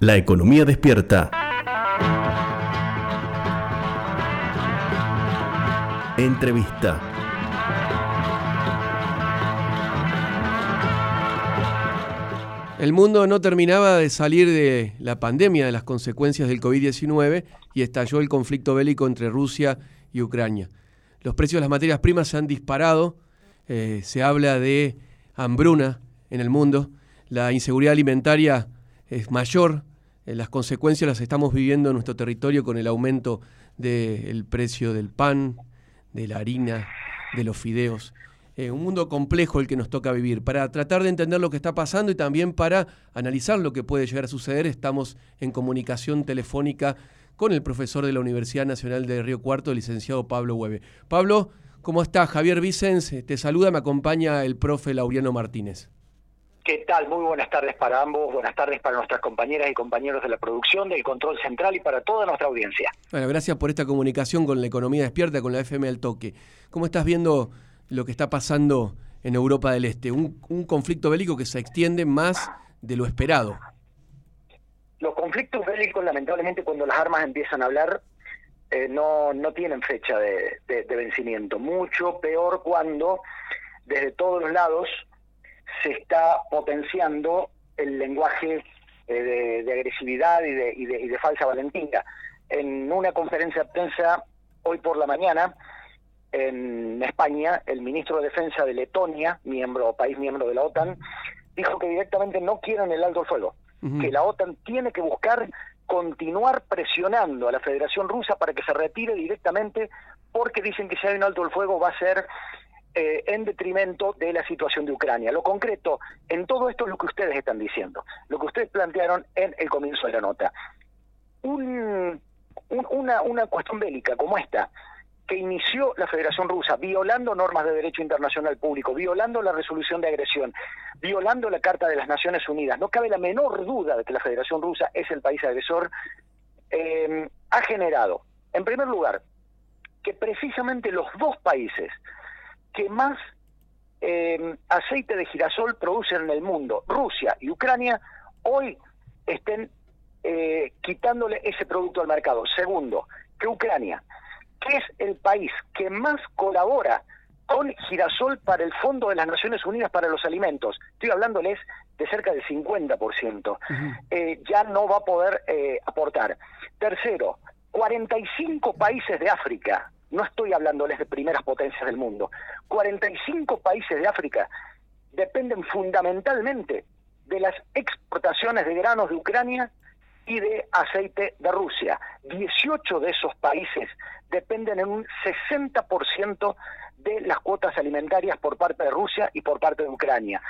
La economía despierta. Entrevista. El mundo no terminaba de salir de la pandemia, de las consecuencias del COVID-19 y estalló el conflicto bélico entre Rusia y Ucrania. Los precios de las materias primas se han disparado, eh, se habla de hambruna en el mundo, la inseguridad alimentaria es mayor, las consecuencias las estamos viviendo en nuestro territorio con el aumento del precio del pan, de la harina, de los fideos. Eh, un mundo complejo el que nos toca vivir. Para tratar de entender lo que está pasando y también para analizar lo que puede llegar a suceder, estamos en comunicación telefónica con el profesor de la Universidad Nacional de Río Cuarto, el licenciado Pablo Hueve. Pablo, ¿cómo está? Javier Vicens te saluda, me acompaña el profe Lauriano Martínez. ¿Qué tal? Muy buenas tardes para ambos, buenas tardes para nuestras compañeras y compañeros de la producción, del control central y para toda nuestra audiencia. Bueno, gracias por esta comunicación con la economía despierta, con la FM al toque. ¿Cómo estás viendo lo que está pasando en Europa del Este, un, conflicto bélico que se extiende más de lo esperado. Los conflictos bélicos, lamentablemente, cuando las armas empiezan a hablar, eh, no, no tienen fecha de, vencimiento. Mucho peor cuando desde todos los lados se está potenciando el lenguaje eh, de, agresividad y de, y de falsa valentía. En una conferencia de prensa hoy por la mañana, en España, el ministro de Defensa de Letonia, miembro, país miembro de la OTAN, dijo que directamente no quieren el alto fuego, que la OTAN tiene que buscar continuar presionando a la Federación Rusa para que se retire directamente, porque dicen que si hay un alto el fuego va a ser eh, en detrimento de la situación de Ucrania. Lo concreto en todo esto es lo que ustedes están diciendo, lo que ustedes plantearon en el comienzo de la nota. una, una cuestión bélica como esta, que inició la Federación Rusa, violando normas de derecho internacional público, violando la resolución de agresión, violando la Carta de las Naciones Unidas, no cabe la menor duda de que la Federación Rusa es el país agresor, eh, ha generado, en primer lugar, que precisamente los dos países que más eh, aceite de girasol producen en el mundo, Rusia y Ucrania, hoy estén eh, quitándole ese producto al mercado. Segundo, que Ucrania que es el país que más colabora con girasol para el Fondo de las Naciones Unidas para los Alimentos. Estoy hablándoles de cerca del 50%. Eh, ya no va a poder eh, aportar. Tercero, 45 países de África, no estoy hablándoles de primeras potencias del mundo, 45 países de África dependen fundamentalmente de las exportaciones de granos de Ucrania y de aceite de Rusia. 18 de esos países dependen en un 60% de las cuotas alimentarias por parte de Rusia y por parte de Ucrania.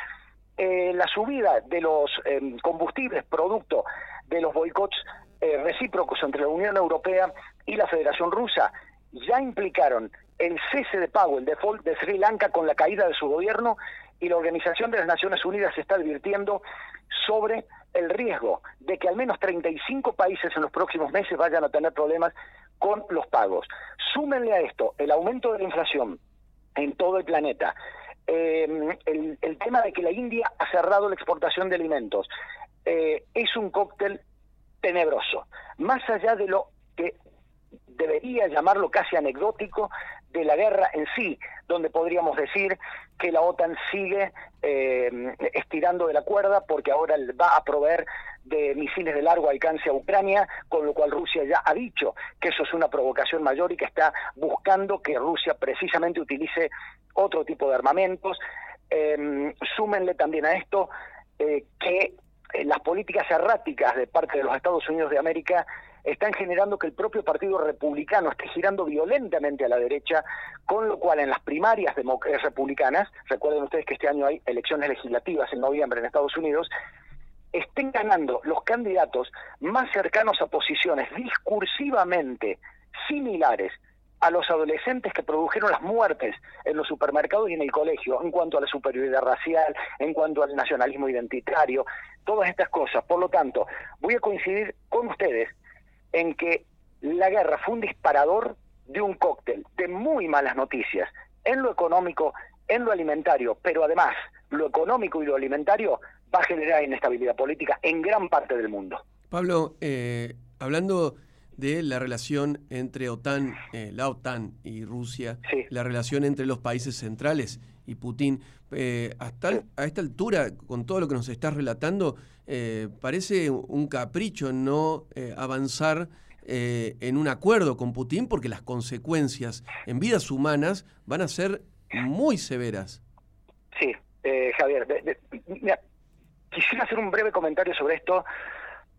Eh, la subida de los em, combustibles producto de los boicots eh, recíprocos entre la Unión Europea y la Federación Rusa ya implicaron el cese de pago, el default de Sri Lanka con la caída de su gobierno y la Organización de las Naciones Unidas está advirtiendo sobre el riesgo de que al menos 35 países en los próximos meses vayan a tener problemas con los pagos. Súmenle a esto el aumento de la inflación en todo el planeta, em, el, tema de que la India ha cerrado la exportación de alimentos, eh, es un cóctel tenebroso. Más allá de lo que debería llamarlo casi anecdótico de la guerra en sí, donde podríamos decir que la OTAN sigue eh, estirando de la cuerda porque ahora va a proveer de misiles de largo alcance a Ucrania, con lo cual Rusia ya ha dicho que eso es una provocación mayor y que está buscando que Rusia precisamente utilice otro tipo de armamentos. Eh, súmenle también a esto eh, que eh, las políticas erráticas de parte de los Estados Unidos de América están generando que el propio Partido Republicano esté girando violentamente a la derecha, con lo cual en las primarias eh, republicanas, recuerden ustedes que este año hay elecciones legislativas en noviembre en Estados Unidos, estén ganando los candidatos más cercanos a posiciones discursivamente similares a los adolescentes que produjeron las muertes en los supermercados y en el colegio, en cuanto a la superioridad racial, en cuanto al nacionalismo identitario, todas estas cosas. Por lo tanto, voy a coincidir con ustedes en que la guerra fue un disparador de un cóctel de muy malas noticias en lo económico, en lo alimentario, pero además lo económico y lo alimentario va a generar inestabilidad política en gran parte del mundo. Pablo, eh, hablando de la relación entre OTAN, eh, la OTAN y Rusia, la relación entre los países centrales y Putin, eh, hasta a esta altura, con todo lo que nos estás relatando, parece un capricho no avanzar en un acuerdo con Putin porque las consecuencias en vidas humanas van a ser muy severas. Sí, Javier, quisiera hacer un breve comentario sobre esto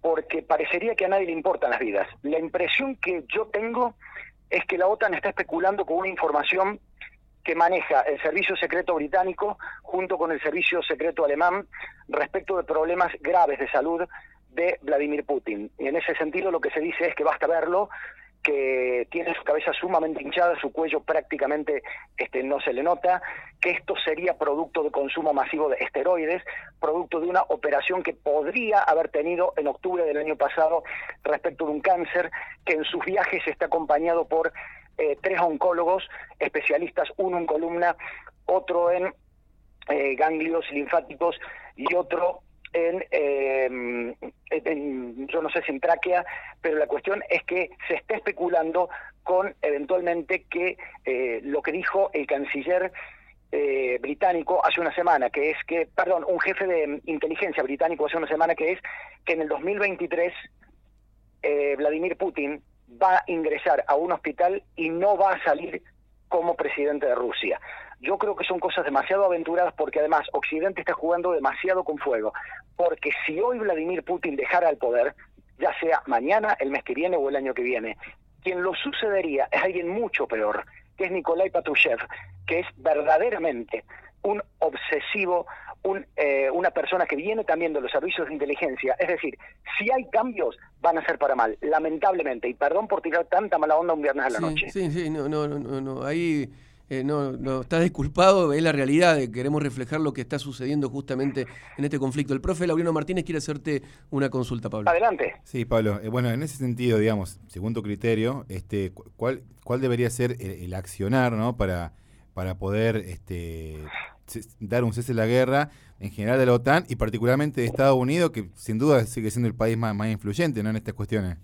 porque parecería que a nadie le importan las vidas. La impresión que yo tengo es que la OTAN está especulando con una información que maneja el servicio secreto británico junto con el servicio secreto alemán respecto de problemas graves de salud de Vladimir Putin. Y en ese sentido lo que se dice es que basta verlo que tiene su cabeza sumamente hinchada, su cuello prácticamente este, no se le nota, que esto sería producto de consumo masivo de esteroides, producto de una operación que podría haber tenido en octubre del año pasado respecto de un cáncer, que en sus viajes está acompañado por eh, tres oncólogos especialistas, uno en columna, otro en eh, ganglios linfáticos y otro Em, en, yo no sé si en tráquea, pero la cuestión es que se está especulando con eventualmente que eh, lo que dijo el canciller eh, británico hace una semana, que es que, perdón, un jefe de inteligencia británico hace una semana, que es que en el 2023 eh, Vladimir Putin va a ingresar a un hospital y no va a salir como presidente de Rusia. Yo creo que son cosas demasiado aventuradas porque además Occidente está jugando demasiado con fuego. Porque si hoy Vladimir Putin dejara el poder, ya sea mañana, el mes que viene o el año que viene, quien lo sucedería es alguien mucho peor, que es Nikolai Patrushev, que es verdaderamente un obsesivo, un, eh, una persona que viene también de los servicios de inteligencia. Es decir, si hay cambios, van a ser para mal, lamentablemente. Y perdón por tirar tanta mala onda un viernes a la noche. Sí, sí, no, no, no, no. Ahí eh, no, no está disculpado, es la realidad, queremos reflejar lo que está sucediendo justamente en este conflicto. El profe Lauriano Martínez quiere hacerte una consulta, Pablo. Adelante. Sí, Pablo, eh, bueno, en ese sentido, digamos, según tu criterio, este, ¿cuál, cuál debería ser el, accionar ¿no? para, para poder este, dar un cese a la guerra en general de la OTAN y particularmente de Estados Unidos, que sin duda sigue siendo el país más, más influyente ¿no? en estas cuestiones?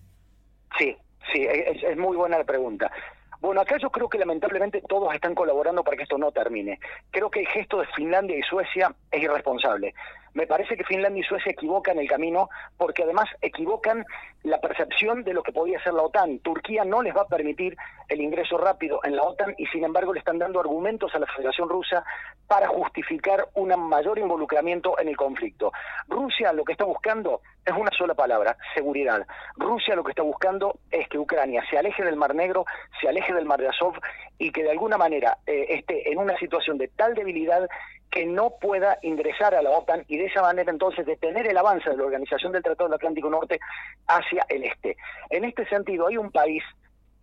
Sí, sí, es, es muy buena la pregunta. Bueno, acá yo creo que lamentablemente todos están colaborando para que esto no termine. Creo que el gesto de Finlandia y Suecia es irresponsable. Me parece que Finlandia y Suecia equivocan el camino porque además equivocan la percepción de lo que podía ser la OTAN. Turquía no les va a permitir el ingreso rápido en la OTAN y sin embargo le están dando argumentos a la Federación Rusa para justificar un mayor involucramiento en el conflicto. Rusia lo que está buscando es una sola palabra, seguridad. Rusia lo que está buscando es que Ucrania se aleje del Mar Negro, se aleje del Mar de Azov y que de alguna manera eh, esté en una situación de tal debilidad que no pueda ingresar a la OTAN y de esa manera entonces detener el avance de la Organización del Tratado del Atlántico Norte hacia el este. En este sentido, hay un país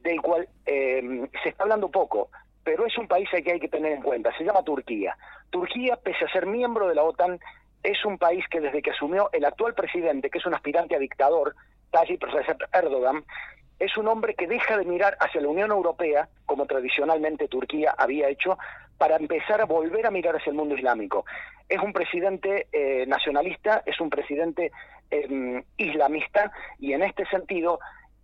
del cual eh, se está hablando poco, pero es un país que hay que tener en cuenta, se llama Turquía. Turquía, pese a ser miembro de la OTAN, es un país que desde que asumió el actual presidente, que es un aspirante a dictador, Tayyip Recep Erdogan, es un hombre que deja de mirar hacia la Unión Europea, como tradicionalmente Turquía había hecho, para empezar a volver a mirar hacia el mundo islámico. Es un presidente eh, nacionalista, es un presidente em, islamista y en este sentido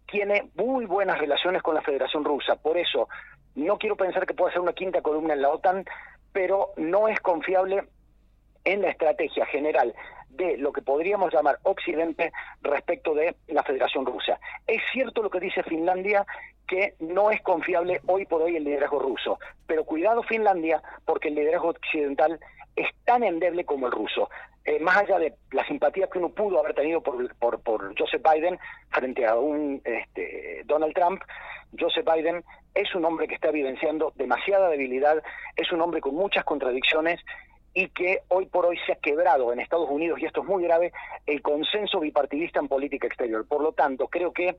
tiene muy buenas relaciones con la Federación Rusa. Por eso, no quiero pensar que pueda ser una quinta columna en la OTAN, pero no es confiable en la estrategia general de lo que podríamos llamar Occidente respecto de la Federación Rusa. Es cierto lo que dice Finlandia, que no es confiable hoy por hoy el liderazgo ruso, pero cuidado Finlandia, porque el liderazgo occidental es tan endeble como el ruso. Eh, más allá de la simpatía que uno pudo haber tenido por, por, Joseph Biden frente a un este, Donald Trump, Joseph Biden es un hombre que está evidenciando demasiada debilidad, es un hombre con muchas contradicciones y que hoy por hoy se ha quebrado en Estados Unidos, y esto es muy grave, el consenso bipartidista en política exterior. Por lo tanto, creo que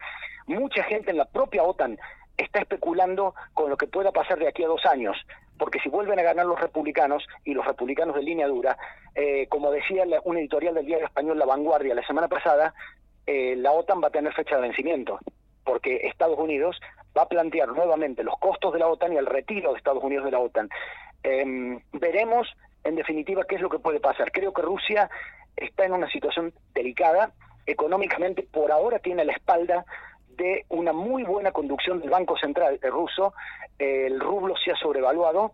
mucha gente en la propia OTAN está especulando con lo que pueda pasar de aquí a dos años, porque si vuelven a ganar los republicanos y los republicanos de línea dura, eh, como decía un editorial del diario español La Vanguardia la semana pasada, eh, la OTAN va a tener fecha de vencimiento, porque Estados Unidos va a plantear nuevamente los costos de la OTAN y el retiro de Estados Unidos de la OTAN. Em, veremos en definitiva, ¿qué es lo que puede pasar? Creo que Rusia está en una situación delicada, económicamente por ahora tiene la espalda de una muy buena conducción del Banco Central ruso, el rublo se ha sobrevaluado,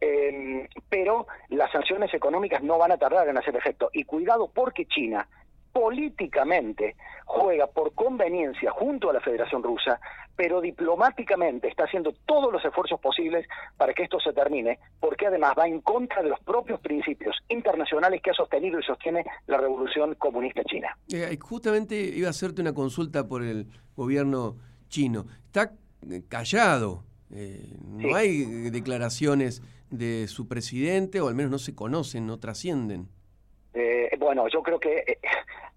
eh, pero las sanciones económicas no van a tardar en hacer efecto. Y cuidado porque China políticamente juega por conveniencia junto a la Federación Rusa, pero diplomáticamente está haciendo todos los esfuerzos posibles para que esto se termine, porque además va en contra de los propios principios internacionales que ha sostenido y sostiene la revolución comunista china. Eh, justamente iba a hacerte una consulta por el gobierno chino. Está eh, callado, eh, no hay declaraciones de su presidente, o al menos no se conocen, no trascienden. Bueno, yo creo que eh,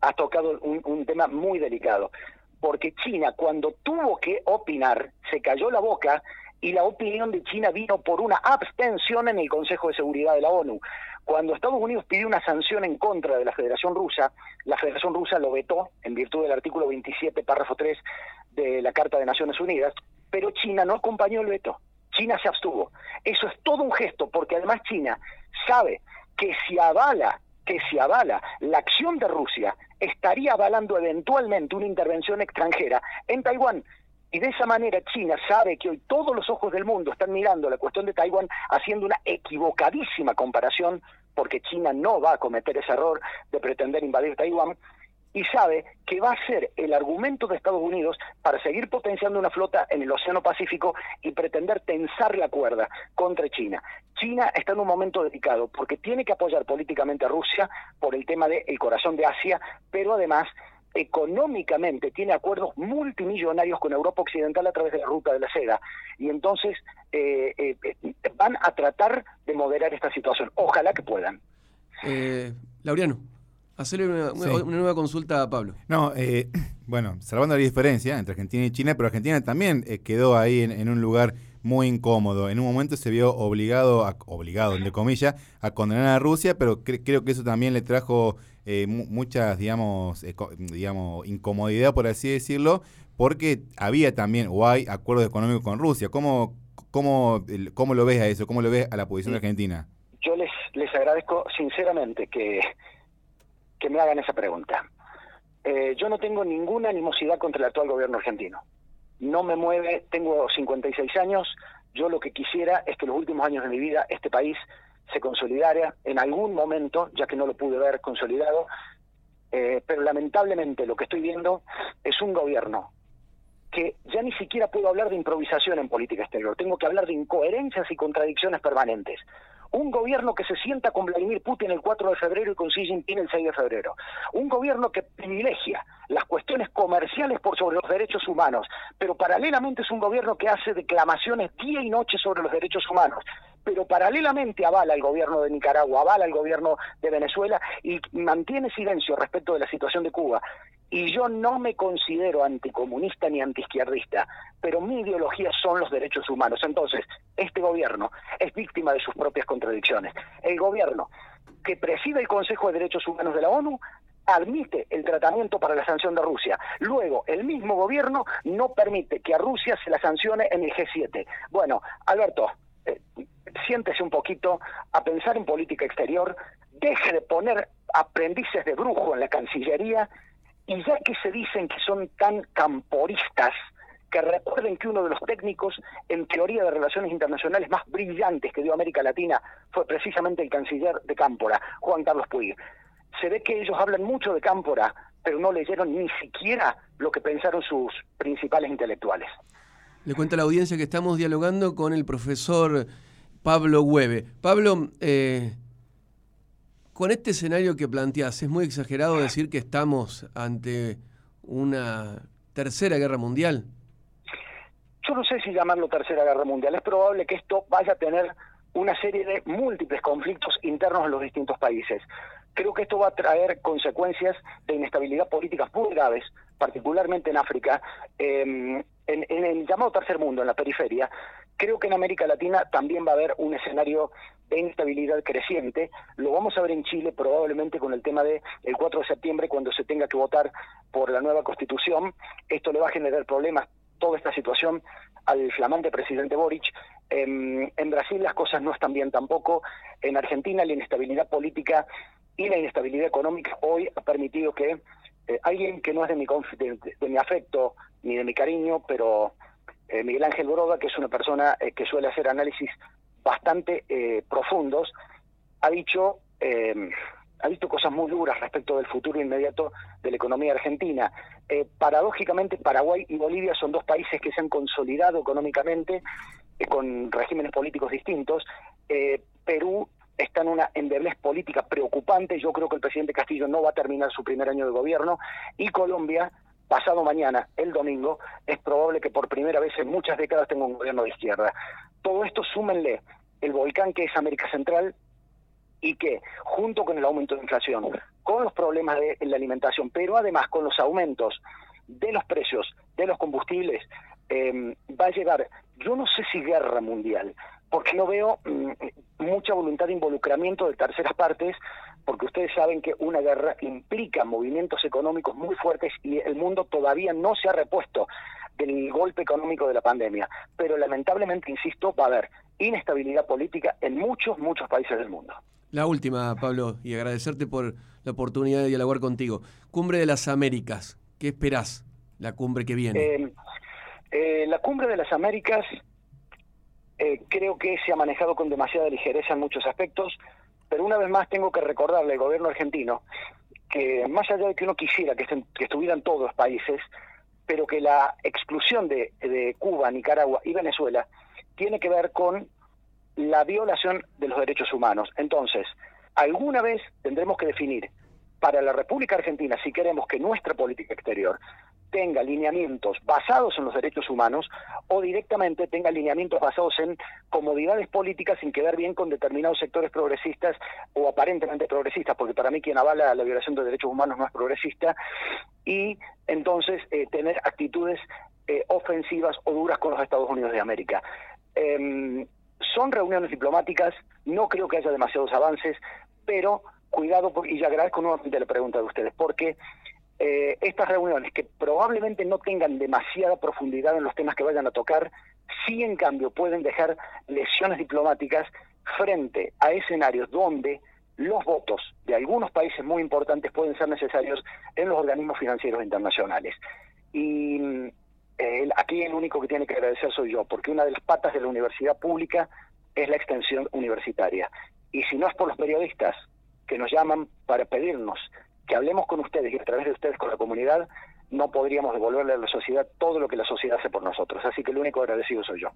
ha tocado un, tema muy delicado, porque China cuando tuvo que opinar se cayó la boca y la opinión de China vino por una abstención en el Consejo de Seguridad de la ONU. Cuando Estados Unidos pidió una sanción en contra de la Federación Rusa, la Federación Rusa lo vetó en virtud del artículo 27, párrafo 3 de la Carta de Naciones Unidas, pero China no acompañó el veto. China se abstuvo. Eso es todo un gesto, porque además China sabe que si avala que si avala la acción de Rusia, estaría avalando eventualmente una intervención extranjera en Taiwán. Y de esa manera China sabe que hoy todos los ojos del mundo están mirando la cuestión de Taiwán haciendo una equivocadísima comparación, porque China no va a cometer ese error de pretender invadir Taiwán, y sabe que va a ser el argumento de Estados Unidos para seguir potenciando una flota en el Océano Pacífico y pretender tensar la cuerda contra China. China está en un momento delicado porque tiene que apoyar políticamente a Rusia por el tema del corazón de Asia, pero además económicamente tiene acuerdos multimillonarios con Europa Occidental a través de la ruta de la seda. Y entonces eh, eh, van a tratar de moderar esta situación. Ojalá que puedan. Eh, Laureano. Hacerle una, nueva consulta a Pablo. No, eh, bueno, salvando la diferencia entre Argentina y China, pero Argentina también eh, quedó ahí en, un lugar muy incómodo. En un momento se vio obligado, a, obligado, entre comillas, a condenar a Rusia, pero creo que eso también le trajo eh, muchas, digamos, digamos, incomodidad, por así decirlo, porque había también, o hay, acuerdos económicos con Rusia. ¿Cómo, cómo, cómo lo ves a eso? ¿Cómo lo ves a la posición de Argentina? Yo les, les agradezco sinceramente que que me hagan esa pregunta. Eh, yo no tengo ninguna animosidad contra el actual gobierno argentino. No me mueve, tengo 56 años, yo lo que quisiera es que los últimos años de mi vida este país se consolidara en algún momento, ya que no lo pude ver consolidado, eh, pero lamentablemente lo que estoy viendo es un gobierno que ya ni siquiera puedo hablar de improvisación en política exterior, tengo que hablar de incoherencias y contradicciones permanentes. Un gobierno que se sienta con Vladimir Putin el 4 de febrero y con Xi Jinping el 6 de febrero, un gobierno que privilegia las cuestiones comerciales por sobre los derechos humanos, pero paralelamente es un gobierno que hace declamaciones día y noche sobre los derechos humanos, pero paralelamente avala el gobierno de Nicaragua, avala el gobierno de Venezuela y mantiene silencio respecto de la situación de Cuba. Y yo no me considero anticomunista ni antiizquierdista, pero mi ideología son los derechos humanos. Entonces, este gobierno es víctima de sus propias contradicciones. El gobierno que preside el Consejo de Derechos Humanos de la ONU admite el tratamiento para la sanción de Rusia. Luego, el mismo gobierno no permite que a Rusia se la sancione en el G7. Bueno, Alberto, eh, siéntese un poquito a pensar en política exterior, deje de poner aprendices de brujo en la Cancillería y ya que se dicen que son tan camporistas, que recuerden que uno de los técnicos en teoría de relaciones internacionales más brillantes que dio América Latina fue precisamente el canciller de Cámpora, Juan Carlos Puig. Se ve que ellos hablan mucho de Cámpora, pero no leyeron ni siquiera lo que pensaron sus principales intelectuales. Le cuento a la audiencia que estamos dialogando con el profesor Pablo Hueve. Pablo, eh, con este escenario que planteas, ¿es muy exagerado decir que estamos ante una tercera guerra mundial? Yo no sé si llamarlo tercera guerra mundial. Es probable que esto vaya a tener una serie de múltiples conflictos internos en los distintos países. Creo que esto va a traer consecuencias de inestabilidad política muy graves, particularmente en África, em, en, el llamado tercer mundo, en la periferia. Creo que en América Latina también va a haber un escenario de inestabilidad creciente. Lo vamos a ver en Chile probablemente con el tema del el 4 de septiembre cuando se tenga que votar por la nueva constitución. Esto le va a generar problemas toda esta situación al flamante presidente Boric. En, Brasil las cosas no están bien tampoco. En Argentina la inestabilidad política y la inestabilidad económica hoy ha permitido que Eh, alguien que no es de mi, de, mi afecto ni de mi cariño, pero eh, Miguel Ángel Broda, que es una persona eh, que suele hacer análisis bastante profundos, ha dicho ha visto cosas muy duras respecto del futuro inmediato de la economía argentina. paradójicamente, Paraguay y Bolivia son dos países que se han consolidado económicamente con regímenes políticos distintos. Perú está en una endeblez política preocupante. Yo creo que el presidente Castillo no va a terminar su primer año de gobierno. Y Colombia, pasado mañana, el domingo, es probable que por primera vez en muchas décadas tenga un gobierno de izquierda. Todo esto súmenle el volcán que es América Central y que, junto con el aumento de inflación, con los problemas de la alimentación, pero además con los aumentos de los precios de los combustibles, eh, va a llegar, yo no sé si guerra mundial, porque no veo mm, mucha voluntad de involucramiento de terceras partes, porque ustedes saben que una guerra implica movimientos económicos muy fuertes y el mundo todavía no se ha repuesto del golpe económico de la pandemia. Pero lamentablemente, insisto, va a haber inestabilidad política en muchos, muchos países del mundo. La última, Pablo, y agradecerte por la oportunidad de dialogar contigo. Cumbre de las Américas, ¿qué esperás la cumbre que viene? Eh, eh, la cumbre de las Américas eh, creo que se ha manejado con demasiada ligereza en muchos aspectos, pero una vez más tengo que recordarle al gobierno argentino que más allá de que uno quisiera que, estuvieran todos los países, pero que la exclusión de, de Cuba, Nicaragua y Venezuela tiene que ver con la violación de los derechos humanos. Entonces, alguna vez tendremos que definir para la República Argentina, si queremos que nuestra política exterior tenga lineamientos basados en los derechos humanos o directamente tenga lineamientos basados en comodidades políticas sin quedar bien con determinados sectores progresistas o aparentemente progresistas, porque para mí quien avala la violación de derechos humanos no es progresista, y entonces eh, tener actitudes eh, ofensivas o duras con los Estados Unidos de América. Em, son reuniones diplomáticas, no creo que haya demasiados avances, pero cuidado, y ya agradezco nuevamente la pregunta de ustedes, porque eh, estas reuniones que probablemente no tengan demasiada profundidad en los temas que vayan a tocar, sí en cambio pueden dejar lesiones diplomáticas frente a escenarios donde los votos de algunos países muy importantes pueden ser necesarios en los organismos financieros internacionales. Y eh, aquí el único que tiene que agradecer soy yo, porque una de las patas de la universidad pública es la extensión universitaria. Y si no es por los periodistas que nos llaman para pedirnos que hablemos con ustedes y a través de ustedes con la comunidad, no podríamos devolverle a la sociedad todo lo que la sociedad hace por nosotros. Así que el único agradecido soy yo.